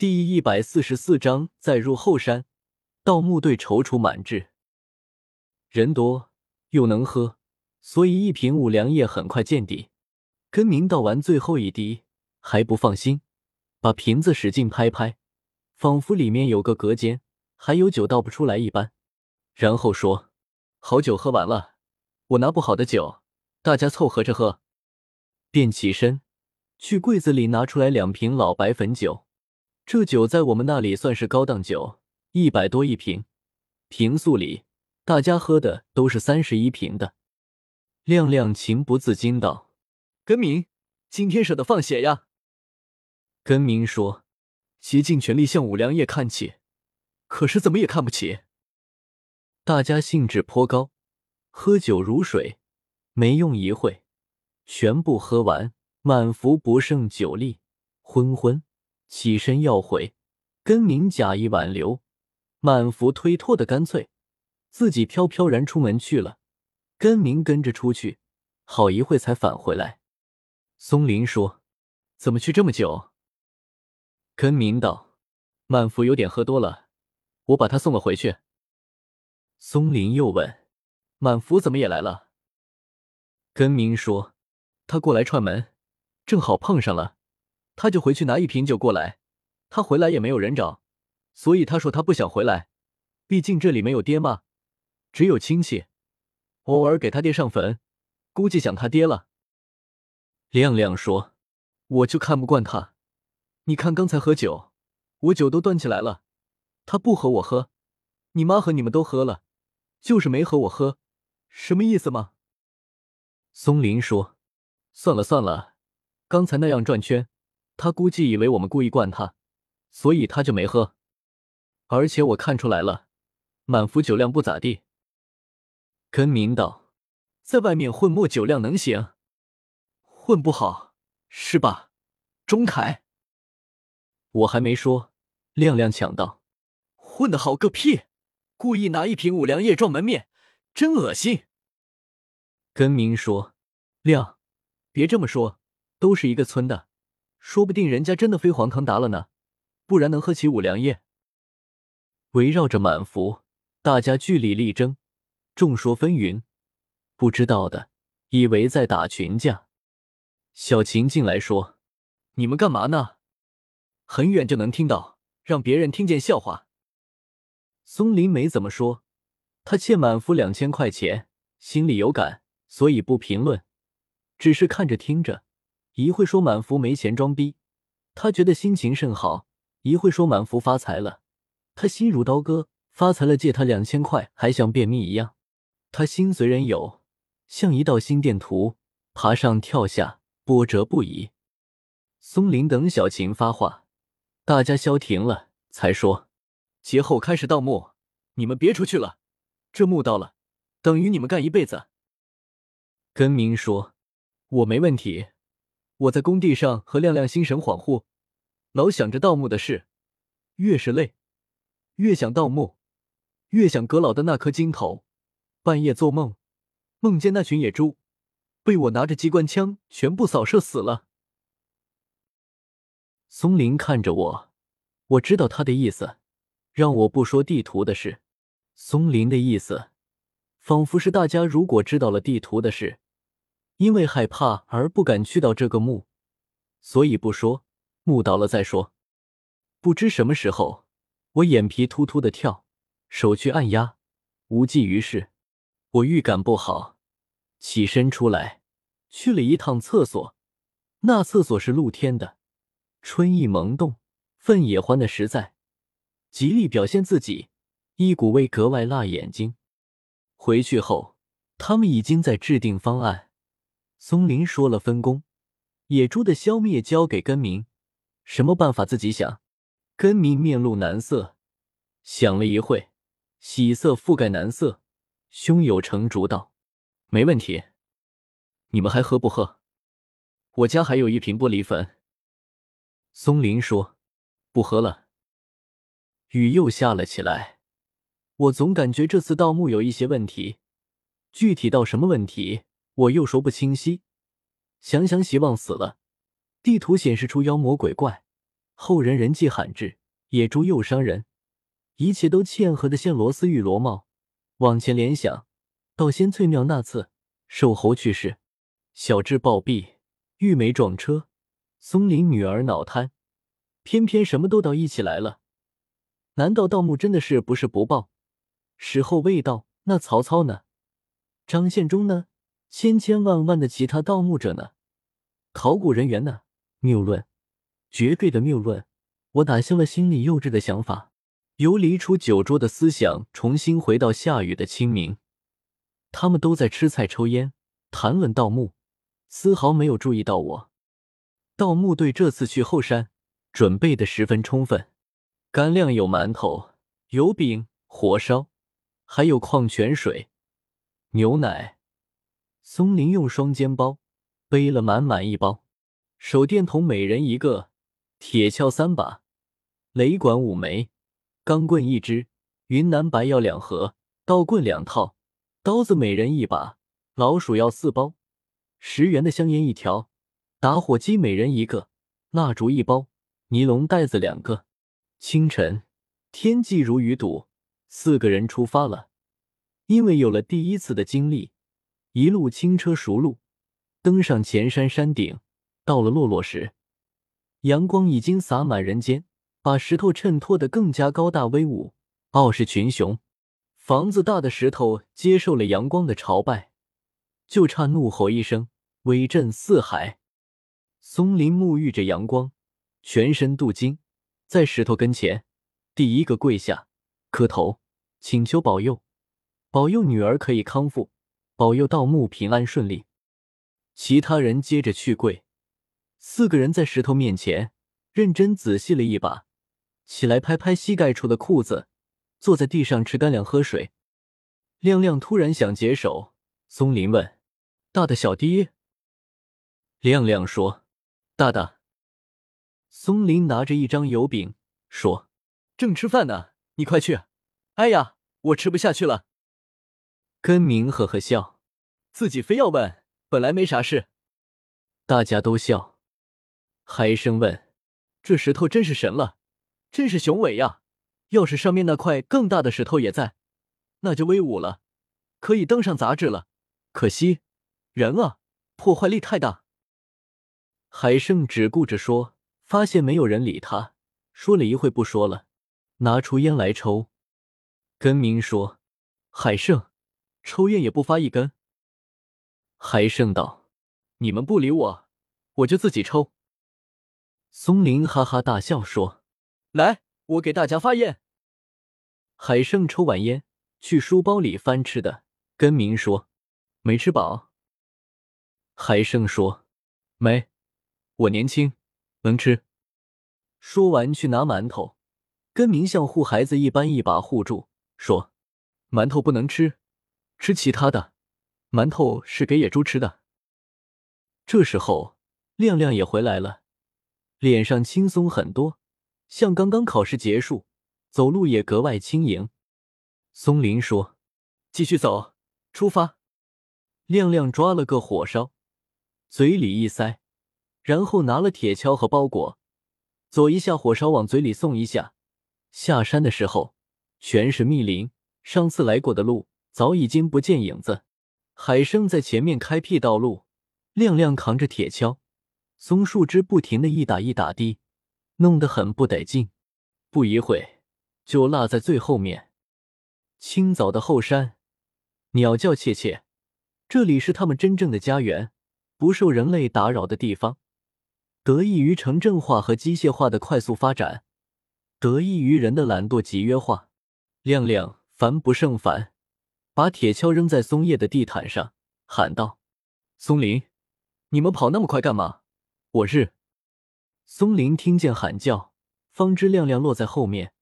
第一百四十四章再入后山，盗墓队踌躇满志，人多又能喝，所以一瓶五粮液很快见底。根明倒完最后一滴还不放心，把瓶子使劲拍拍，仿佛里面有个隔间，还有酒倒不出来一般。然后说：“好酒喝完了，我拿不好的酒，大家凑合着喝。”便起身去柜子里拿出来两瓶老白汾酒。这酒在我们那里算是高档酒，一百多一瓶。平素里，大家喝的都是三十一瓶的。亮亮情不自禁道：“根明，今天舍得放血呀？”根明说：“竭尽全力向五粮液看齐，可是怎么也看不起。”大家兴致颇高，喝酒如水，没用一会，全部喝完，满服不胜酒力，昏昏。起身要回，根明假意挽留，满腹推脱的，干脆自己飘飘然出门去了。根明跟着出去，好一会才返回来。松林说：“怎么去这么久？”根明道：“满福有点喝多了，我把他送了回去。”松林又问：“满福怎么也来了？”根明说：“他过来串门，正好碰上了。”他就回去拿一瓶酒过来，他回来也没有人找，所以他说他不想回来，毕竟这里没有爹妈，只有亲戚，偶尔给他爹上坟，估计想他爹了。亮亮说：“我就看不惯他，你看刚才喝酒，我酒都端起来了，他不和我喝，你妈和你们都喝了，就是没和我喝，什么意思吗？”松林说：“算了算了，刚才那样转圈。”他估计以为我们故意灌他，所以他就没喝。而且我看出来了，满福酒量不咋地。根明道，在外面混墨酒量能行，混不好是吧？钟凯，我还没说，亮亮抢道，混的好个屁！故意拿一瓶五粮液撞门面，真恶心。根明说，亮，别这么说，都是一个村的。说不定人家真的飞黄腾达了呢，不然能喝起五粮液。围绕着满福，大家据理力争，众说纷纭。不知道的以为在打群架。小琴进来说：“你们干嘛呢？很远就能听到，让别人听见笑话。”松林没怎么说，他欠满福两千块钱，心里有感，所以不评论，只是看着听着。一会说满福没钱装逼，他觉得心情甚好；一会说满福发财了，他心如刀割。发财了借他两千块，还像便秘一样。他心随人有，像一道心电图，爬上跳下，波折不已。松林等小琴发话，大家消停了，才说：节后开始盗墓，你们别出去了。这墓盗了，等于你们干一辈子。根明说：我没问题。我在工地上和亮亮心神恍惚，老想着盗墓的事，越是累，越想盗墓，越想阁老的那颗金头。半夜做梦，梦见那群野猪被我拿着机关枪全部扫射死了。松林看着我，我知道他的意思，让我不说地图的事。松林的意思，仿佛是大家如果知道了地图的事。因为害怕而不敢去到这个墓，所以不说。墓倒了再说。不知什么时候，我眼皮突突的跳，手去按压，无济于事。我预感不好，起身出来，去了一趟厕所。那厕所是露天的，春意萌动，粪也欢的实在，极力表现自己，一股味格外辣眼睛。回去后，他们已经在制定方案。松林说了分工，野猪的消灭交给根明，什么办法自己想。根明面露难色，想了一会，喜色覆盖难色，胸有成竹道：“没问题。你们还喝不喝？我家还有一瓶玻璃粉。”松林说：“不喝了。”雨又下了起来，我总感觉这次盗墓有一些问题，具体到什么问题？我又说不清晰，想想希望死了。地图显示出妖魔鬼怪，后人人迹罕至，野猪又伤人，一切都嵌合的像螺丝玉螺帽。往前联想，到仙翠庙那次瘦猴去世，小智暴毙，玉梅撞车，松林女儿脑瘫，偏偏什么都到一起来了。难道盗墓真的是不是不报？时候未到，那曹操呢？张献忠呢？千千万万的其他盗墓者呢？考古人员呢？谬论，绝对的谬论！我打消了心里幼稚的想法。游离出酒桌的思想，重新回到下雨的清明。他们都在吃菜、抽烟、谈论盗墓，丝毫没有注意到我。盗墓队这次去后山，准备的十分充分，干粮有馒头、油饼、火烧，还有矿泉水、牛奶。松林用双肩包背了满满一包，手电筒每人一个，铁锹三把，雷管五枚。钢棍一支，云南白药两盒，刀棍两套，刀子每人一把，老鼠药四包，十元的香烟一条，打火机每人一个，蜡烛一包，尼龙袋子两个。清晨，天际如鱼堵，四个人出发了。因为有了第一次的经历，一路轻车熟路，登上前山山顶，到了落落时，阳光已经洒满人间。把石头衬托得更加高大威武，傲视群雄。房子大的石头接受了阳光的朝拜，就差怒吼一声，威震四海。松林沐浴着阳光，全身镀金，在石头跟前，第一个跪下，磕头，请求保佑，保佑女儿可以康复，保佑盗墓平安顺利。其他人接着去跪，四个人在石头面前认真仔细了一把。起来，拍拍膝盖处的裤子，坐在地上吃干粮、喝水。亮亮突然想解手，松林问：“大的小弟？”亮亮说：“大的。”松林拿着一张油饼说：“正吃饭呢，你快去。”哎呀，我吃不下去了。根明呵呵笑，自己非要问，本来没啥事。大家都笑。海生问：“这石头真是神了。”真是雄伟呀！要是上面那块更大的石头也在，那就威武了，可以登上杂志了。可惜，人啊，破坏力太大。海胜只顾着说，发现没有人理他，说了一会不说了，拿出烟来抽。根明说：“海胜，抽烟也不发一根。”海胜道：“你们不理我，我就自己抽。”松林哈哈大笑说。来，我给大家发烟。海胜抽完烟，去书包里翻吃的，跟明说：“没吃饱。”海胜说：“没，我年轻，能吃。”说完去拿馒头，跟明像护孩子一般一把护住，说：“馒头不能吃，吃其他的。馒头是给野猪吃的。”这时候，亮亮也回来了，脸上轻松很多。像刚刚考试结束，走路也格外轻盈。松林说：“继续走，出发。”亮亮抓了个火烧，嘴里一塞，然后拿了铁锹和包裹，左一下火烧往嘴里送一下。下山的时候，全是密林，上次来过的路早已经不见影子。海生在前面开辟道路，亮亮扛着铁锹，松树枝不停的一打一打的。弄得很不得劲，不一会就落在最后面。清早的后山，鸟叫切切，这里是他们真正的家园，不受人类打扰的地方。得益于城镇化和机械化的快速发展，得益于人的懒惰集约化，亮亮烦不胜烦，把铁锹扔在松叶的地毯上，喊道：“松林，你们跑那么快干嘛？我日！”松林听见喊叫，方知亮亮落在后面，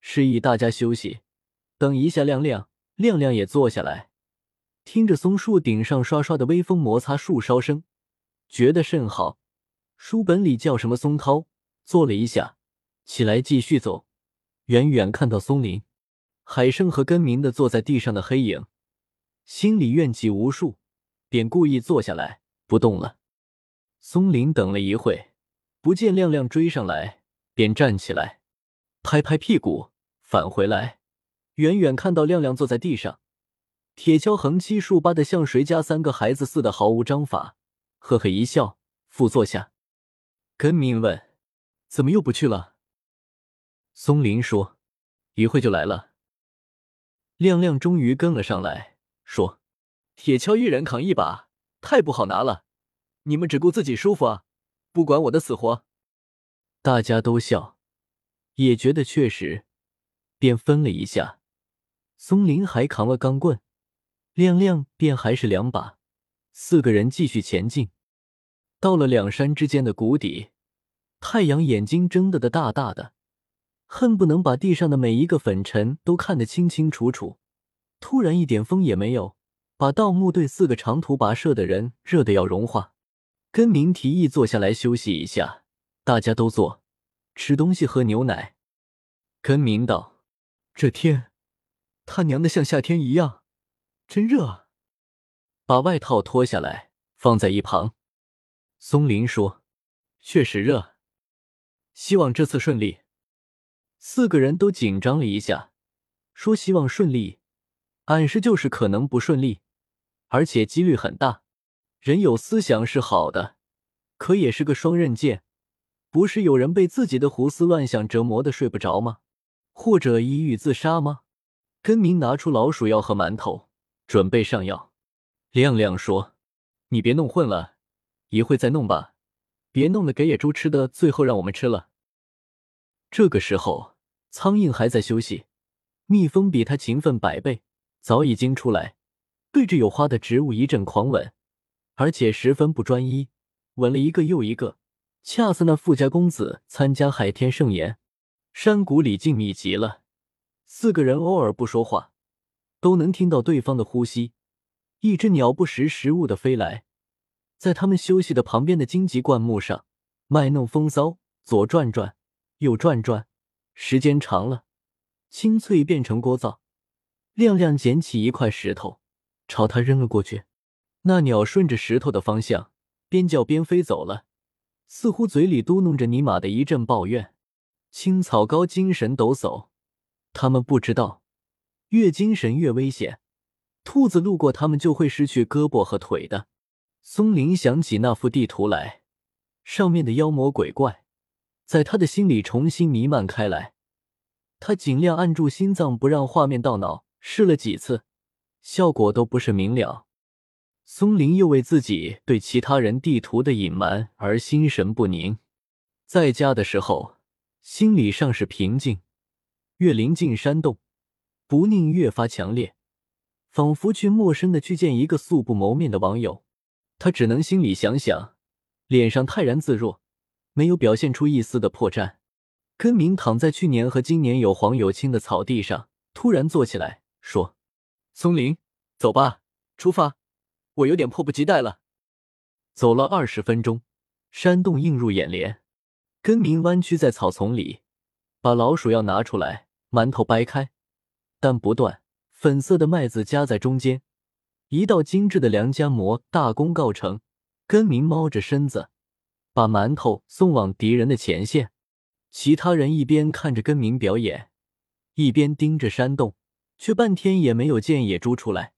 示意大家休息，等一下。亮亮，亮亮也坐下来，听着松树顶上刷刷的微风摩擦树梢声，觉得甚好。书本里叫什么松涛，坐了一下，起来继续走。远远看到松林、海生和根明的坐在地上的黑影，心里怨气无数，便故意坐下来不动了。松林等了一会。不见亮亮追上来，便站起来，拍拍屁股返回来，远远看到亮亮坐在地上，铁锹横七竖八的，像谁家三个孩子似的，毫无章法，呵呵一笑，复坐下。根明问：“怎么又不去了？”松林说：“一会就来了。”亮亮终于跟了上来，说：“铁锹一人扛一把，太不好拿了，你们只顾自己舒服啊，不管我的死活。”大家都笑，也觉得确实，便分了一下。松林还扛了钢棍，亮亮便还是两把，四个人继续前进。到了两山之间的谷底，太阳眼睛睁得的大大的，恨不能把地上的每一个粉尘都看得清清楚楚。突然一点风也没有，把盗墓队四个长途跋涉的人热得要融化。根明提议坐下来休息一下。大家都坐，吃东西，喝牛奶。根明道：“这天，他娘的像夏天一样，真热啊！”把外套脱下来放在一旁。松林说：“确实热，希望这次顺利。”四个人都紧张了一下，说：“希望顺利，暗示就是可能不顺利，而且几率很大。人有思想是好的，可也是个双刃剑。”不是有人被自己的胡思乱想折磨的睡不着吗？或者抑郁自杀吗？根明拿出老鼠药和馒头，准备上药。亮亮说：“你别弄混了，一会再弄吧，别弄了给野猪吃的，最后让我们吃了。”这个时候，苍蝇还在休息，蜜蜂比它勤奋百倍，早已经出来，对着有花的植物一阵狂吻，而且十分不专一，吻了一个又一个。恰似那富家公子参加海天盛宴，山谷里静谧极了。四个人偶尔不说话，都能听到对方的呼吸。一只鸟不识时务的飞来，在他们休息的旁边的荆棘灌木上卖弄风骚，左转转，又转转，时间长了，清脆变成聒噪。亮亮捡起一块石头，朝他扔了过去。那鸟顺着石头的方向，边叫边飞走了。似乎嘴里嘟哝着尼玛的一阵抱怨。青草高精神抖擞，他们不知道，越精神越危险。兔子路过他们就会失去胳膊和腿的。松林想起那幅地图来，上面的妖魔鬼怪，在他的心里重新弥漫开来。他尽量按住心脏，不让画面到脑，试了几次，效果都不是明了。松林又为自己对其他人地图的隐瞒而心神不宁，在家的时候心理上是平静，越临近山洞，不宁越发强烈，仿佛去陌生的去见一个素不谋面的网友，他只能心里想想，脸上泰然自若，没有表现出一丝的破绽。根明躺在去年和今年有黄有青的草地上，突然坐起来说：“松林，走吧，出发。”我有点迫不及待了。走了二十分钟，山洞映入眼帘。根明弯曲在草丛里，把老鼠药拿出来，馒头掰开，但不断。粉色的麦子夹在中间，一道精致的良家馍大功告成。根明猫着身子，把馒头送往敌人的前线。其他人一边看着根明表演，一边盯着山洞，却半天也没有见野猪出来。